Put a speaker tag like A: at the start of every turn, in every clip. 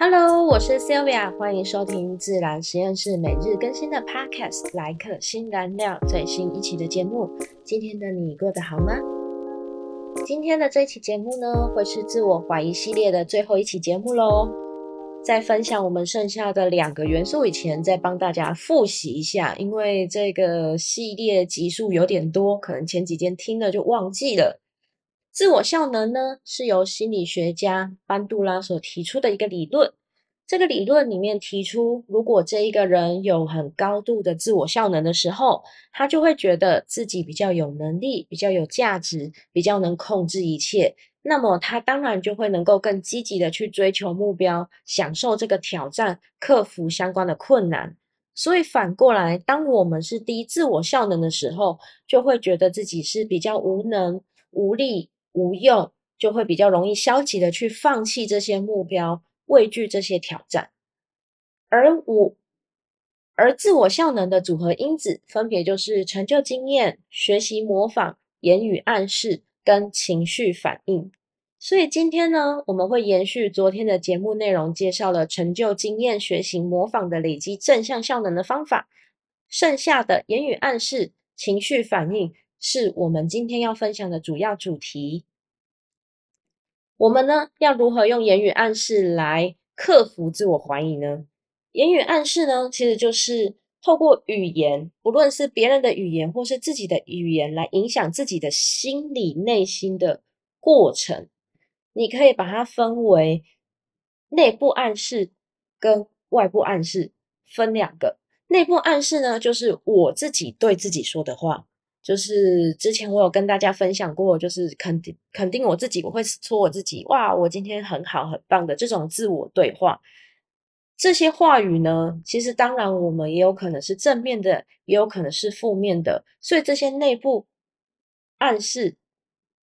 A: Hello，我是 Sylvia，欢迎收听自然实验室每日更新的 Podcast《来客新燃料》最新一期的节目。今天的你过得好吗？今天的这期节目呢，会是自我怀疑系列的最后一期节目喽。在分享我们剩下的两个元素以前，再帮大家复习一下，因为这个系列集数有点多，可能前几天听了就忘记了。自我效能呢，是由心理学家班杜拉所提出的一个理论。这个理论里面提出，如果这一个人有很高度的自我效能的时候，他就会觉得自己比较有能力、比较有价值、比较能控制一切。那么他当然就会能够更积极的去追求目标，享受这个挑战，克服相关的困难。所以反过来，当我们是低自我效能的时候，就会觉得自己是比较无能、无力。无用，就会比较容易消极的去放弃这些目标，畏惧这些挑战。而我，而自我效能的组合因子，分别就是成就经验、学习模仿、言语暗示跟情绪反应。所以今天呢，我们会延续昨天的节目内容，介绍了成就经验、学习模仿的累积正向效能的方法。剩下的言语暗示、情绪反应。是我们今天要分享的主要主题。我们呢，要如何用言语暗示来克服自我怀疑呢？言语暗示呢，其实就是透过语言，不论是别人的语言或是自己的语言，来影响自己的心理内心的过程。你可以把它分为内部暗示跟外部暗示，分两个。内部暗示呢，就是我自己对自己说的话。就是之前我有跟大家分享过，就是肯定肯定我自己，我会说我自己，哇，我今天很好很棒的这种自我对话。这些话语呢，其实当然我们也有可能是正面的，也有可能是负面的。所以这些内部暗示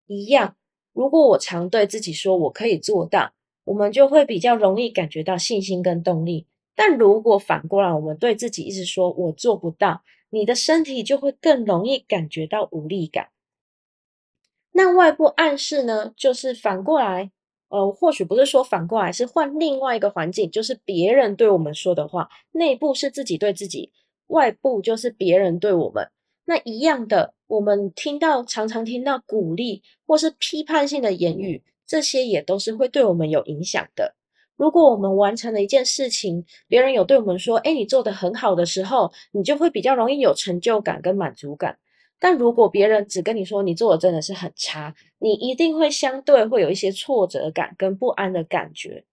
A: 一样，如果我常对自己说我可以做到，我们就会比较容易感觉到信心跟动力。但如果反过来，我们对自己一直说我做不到。你的身体就会更容易感觉到无力感。那外部暗示呢？就是反过来，呃，或许不是说反过来，是换另外一个环境，就是别人对我们说的话。内部是自己对自己，外部就是别人对我们。那一样的，我们听到常常听到鼓励或是批判性的言语，这些也都是会对我们有影响的。如果我们完成了一件事情，别人有对我们说：“哎，你做的很好”的时候，你就会比较容易有成就感跟满足感。但如果别人只跟你说你做的真的是很差，你一定会相对会有一些挫折感跟不安的感觉。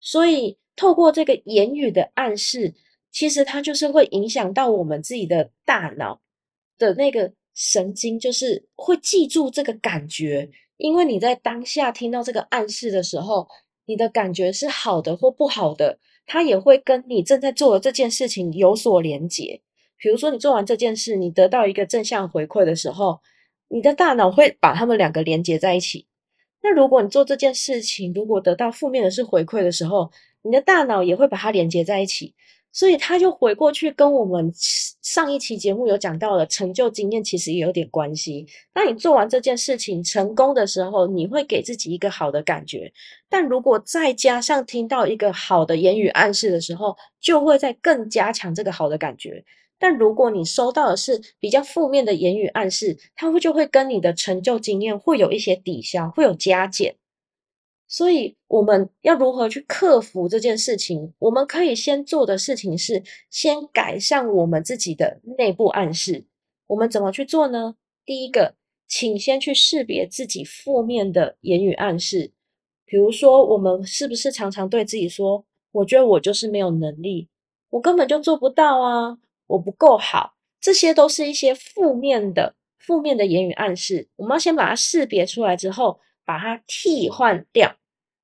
A: 所以，透过这个言语的暗示，其实它就是会影响到我们自己的大脑的那个神经，就是会记住这个感觉。因为你在当下听到这个暗示的时候。你的感觉是好的或不好的，它也会跟你正在做的这件事情有所连结。比如说，你做完这件事，你得到一个正向回馈的时候，你的大脑会把它们两个连接在一起。那如果你做这件事情，如果得到负面的是回馈的时候，你的大脑也会把它连接在一起。所以他就回过去跟我们上一期节目有讲到的成就经验，其实也有点关系。那你做完这件事情成功的时候，你会给自己一个好的感觉。但如果再加上听到一个好的言语暗示的时候，就会再更加强这个好的感觉。但如果你收到的是比较负面的言语暗示，它会就会跟你的成就经验会有一些抵消，会有加减。所以我们要如何去克服这件事情？我们可以先做的事情是先改善我们自己的内部暗示。我们怎么去做呢？第一个，请先去识别自己负面的言语暗示。比如说，我们是不是常常对自己说：“我觉得我就是没有能力，我根本就做不到啊，我不够好。”这些都是一些负面的、负面的言语暗示。我们要先把它识别出来之后，把它替换掉。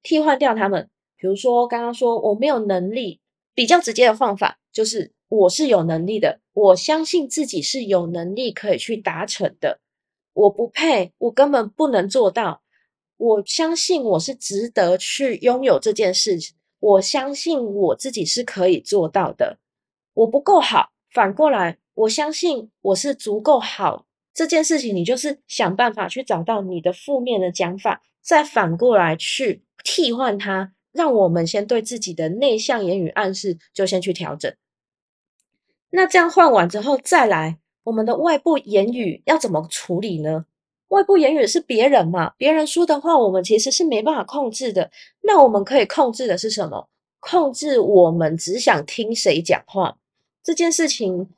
A: 替换掉他们，比如说刚刚说我没有能力，比较直接的方法就是我是有能力的，我相信自己是有能力可以去达成的。我不配，我根本不能做到。我相信我是值得去拥有这件事情，我相信我自己是可以做到的。我不够好，反过来，我相信我是足够好。这件事情，你就是想办法去找到你的负面的讲法，再反过来去。替换它，让我们先对自己的内向言语暗示就先去调整。那这样换完之后再来，我们的外部言语要怎么处理呢？外部言语是别人嘛，别人说的话我们其实是没办法控制的。那我们可以控制的是什么？控制我们只想听谁讲话这件事情。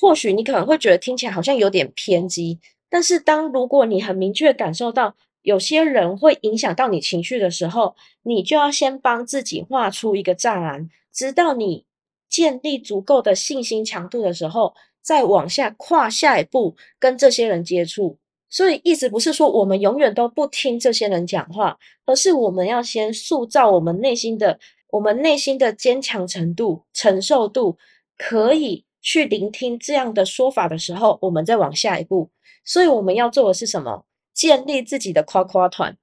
A: 或许你可能会觉得听起来好像有点偏激，但是当如果你很明确感受到有些人会影响到你情绪的时候，你就要先帮自己画出一个栅栏，直到你建立足够的信心强度的时候，再往下跨下一步跟这些人接触。所以意思不是说我们永远都不听这些人讲话，而是我们要先塑造我们内心的我们内心的坚强程度、承受度，可以。去聆听这样的说法的时候，我们再往下一步。所以我们要做的是什么？建立自己的夸夸团，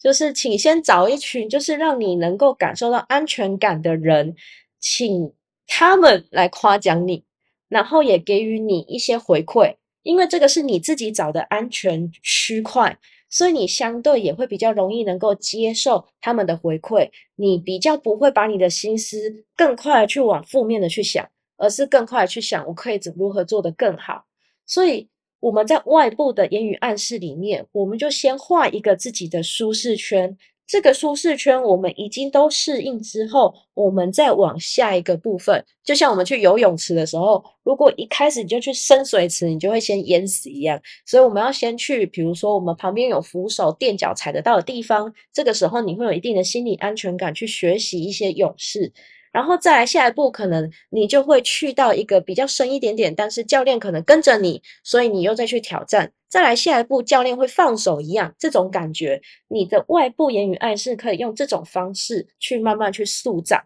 A: 就是请先找一群，就是让你能够感受到安全感的人，请他们来夸奖你，然后也给予你一些回馈。因为这个是你自己找的安全区块，所以你相对也会比较容易能够接受他们的回馈，你比较不会把你的心思更快的去往负面的去想。而是更快去想，我可以怎如何做得更好。所以我们在外部的言语暗示里面，我们就先画一个自己的舒适圈。这个舒适圈我们已经都适应之后，我们再往下一个部分。就像我们去游泳池的时候，如果一开始你就去深水池，你就会先淹死一样。所以我们要先去，比如说我们旁边有扶手垫脚踩得到的地方，这个时候你会有一定的心理安全感，去学习一些勇士。然后再来下一步，可能你就会去到一个比较深一点点，但是教练可能跟着你，所以你又再去挑战。再来下一步，教练会放手一样，这种感觉，你的外部言语暗示可以用这种方式去慢慢去塑造。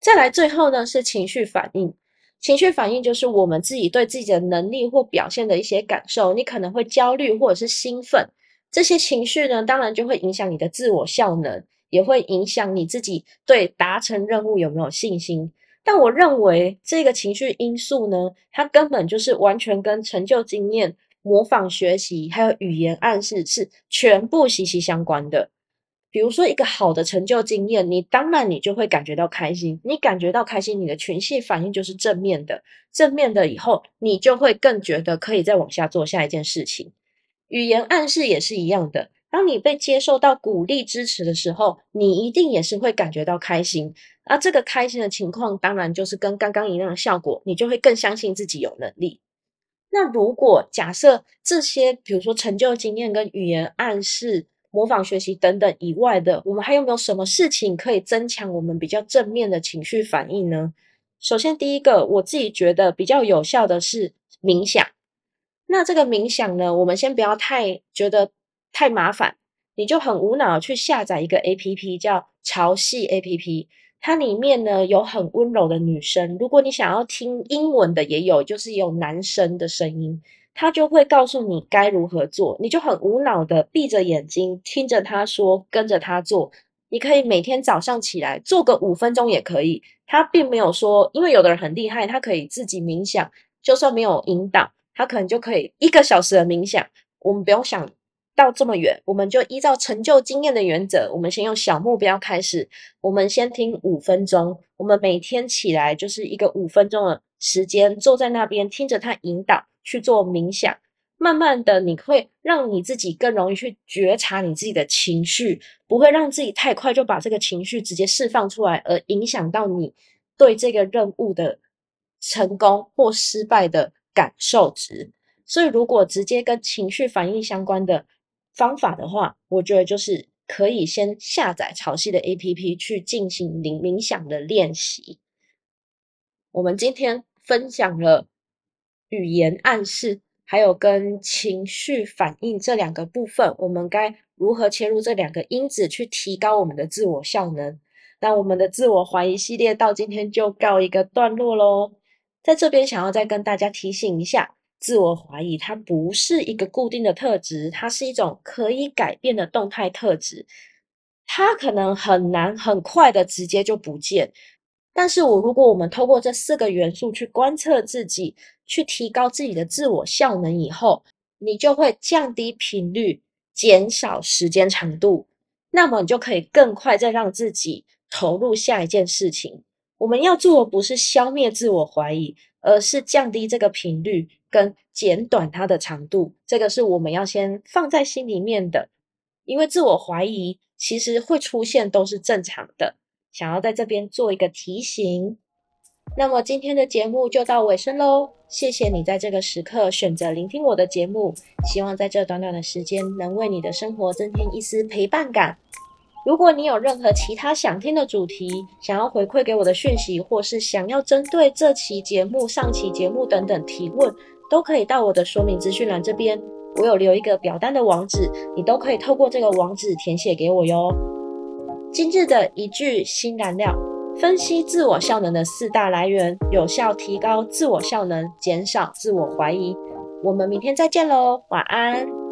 A: 再来最后呢，是情绪反应。情绪反应就是我们自己对自己的能力或表现的一些感受。你可能会焦虑或者是兴奋，这些情绪呢，当然就会影响你的自我效能。也会影响你自己对达成任务有没有信心。但我认为这个情绪因素呢，它根本就是完全跟成就经验、模仿学习还有语言暗示是全部息息相关的。比如说一个好的成就经验，你当然你就会感觉到开心，你感觉到开心，你的群系反应就是正面的，正面的以后你就会更觉得可以再往下做下一件事情。语言暗示也是一样的。当你被接受到鼓励支持的时候，你一定也是会感觉到开心。而这个开心的情况，当然就是跟刚刚一样的效果，你就会更相信自己有能力。那如果假设这些，比如说成就经验、跟语言暗示、模仿学习等等以外的，我们还有没有什么事情可以增强我们比较正面的情绪反应呢？首先，第一个，我自己觉得比较有效的是冥想。那这个冥想呢，我们先不要太觉得。太麻烦，你就很无脑去下载一个 A P P 叫潮汐 A P P，它里面呢有很温柔的女生。如果你想要听英文的，也有，就是有男生的声音，他就会告诉你该如何做。你就很无脑的闭着眼睛听着他说，跟着他做。你可以每天早上起来做个五分钟也可以。他并没有说，因为有的人很厉害，他可以自己冥想，就算没有引导，他可能就可以一个小时的冥想。我们不用想。到这么远，我们就依照成就经验的原则，我们先用小目标开始。我们先听五分钟，我们每天起来就是一个五分钟的时间，坐在那边听着他引导去做冥想。慢慢的，你会让你自己更容易去觉察你自己的情绪，不会让自己太快就把这个情绪直接释放出来，而影响到你对这个任务的成功或失败的感受值。所以，如果直接跟情绪反应相关的，方法的话，我觉得就是可以先下载潮汐的 A P P 去进行冥冥想的练习。我们今天分享了语言暗示，还有跟情绪反应这两个部分，我们该如何切入这两个因子去提高我们的自我效能？那我们的自我怀疑系列到今天就告一个段落喽。在这边想要再跟大家提醒一下。自我怀疑，它不是一个固定的特质，它是一种可以改变的动态特质。它可能很难很快的直接就不见，但是我如果我们透过这四个元素去观测自己，去提高自己的自我效能以后，你就会降低频率，减少时间长度。那么你就可以更快再让自己投入下一件事情。我们要做的不是消灭自我怀疑，而是降低这个频率跟减短它的长度。这个是我们要先放在心里面的，因为自我怀疑其实会出现都是正常的。想要在这边做一个提醒。那么今天的节目就到尾声喽，谢谢你在这个时刻选择聆听我的节目，希望在这短短的时间能为你的生活增添一丝陪伴感。如果你有任何其他想听的主题，想要回馈给我的讯息，或是想要针对这期节目、上期节目等等提问，都可以到我的说明资讯栏这边，我有留一个表单的网址，你都可以透过这个网址填写给我哟。今日的一句新燃料：分析自我效能的四大来源，有效提高自我效能，减少自我怀疑。我们明天再见喽，晚安。